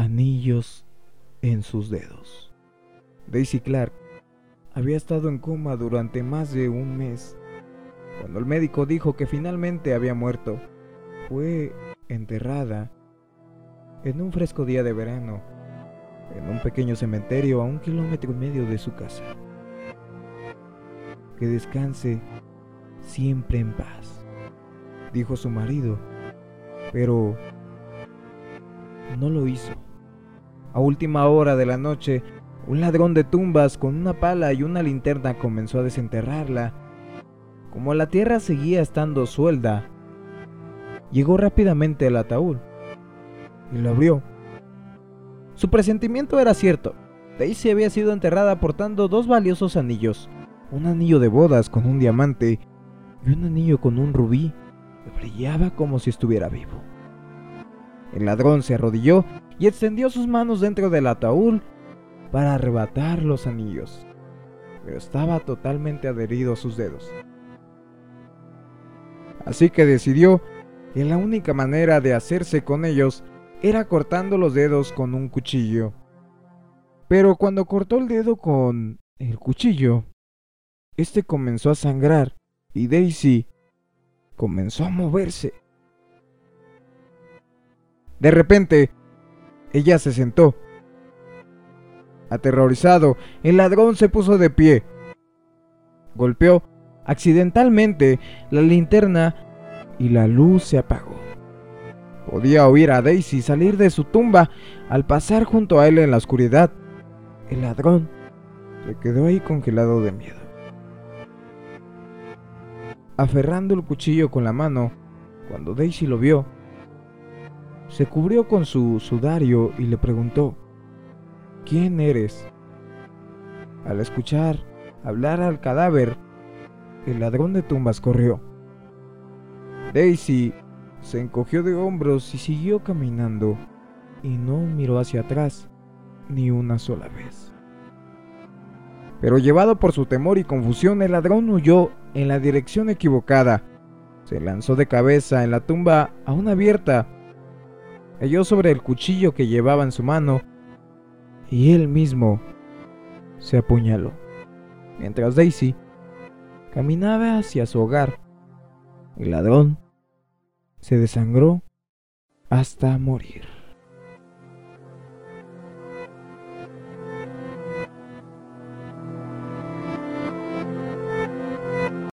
anillos en sus dedos. Daisy Clark había estado en coma durante más de un mes. Cuando el médico dijo que finalmente había muerto, fue enterrada en un fresco día de verano, en un pequeño cementerio a un kilómetro y medio de su casa. Que descanse siempre en paz, dijo su marido, pero no lo hizo. A última hora de la noche, un ladrón de tumbas con una pala y una linterna comenzó a desenterrarla. Como la tierra seguía estando suelda, llegó rápidamente al ataúd y lo abrió. Su presentimiento era cierto. Daisy había sido enterrada portando dos valiosos anillos, un anillo de bodas con un diamante y un anillo con un rubí que brillaba como si estuviera vivo. El ladrón se arrodilló y extendió sus manos dentro del ataúd para arrebatar los anillos, pero estaba totalmente adherido a sus dedos. Así que decidió que la única manera de hacerse con ellos era cortando los dedos con un cuchillo. Pero cuando cortó el dedo con el cuchillo, este comenzó a sangrar y Daisy comenzó a moverse. De repente, ella se sentó. Aterrorizado, el ladrón se puso de pie. Golpeó accidentalmente la linterna y la luz se apagó. Podía oír a Daisy salir de su tumba al pasar junto a él en la oscuridad. El ladrón se quedó ahí congelado de miedo. Aferrando el cuchillo con la mano, cuando Daisy lo vio, se cubrió con su sudario y le preguntó, ¿quién eres? Al escuchar hablar al cadáver, el ladrón de tumbas corrió. Daisy se encogió de hombros y siguió caminando, y no miró hacia atrás ni una sola vez. Pero llevado por su temor y confusión, el ladrón huyó en la dirección equivocada. Se lanzó de cabeza en la tumba aún abierta, cayó sobre el cuchillo que llevaba en su mano, y él mismo se apuñaló. Mientras Daisy caminaba hacia su hogar, el ladrón se desangró hasta morir.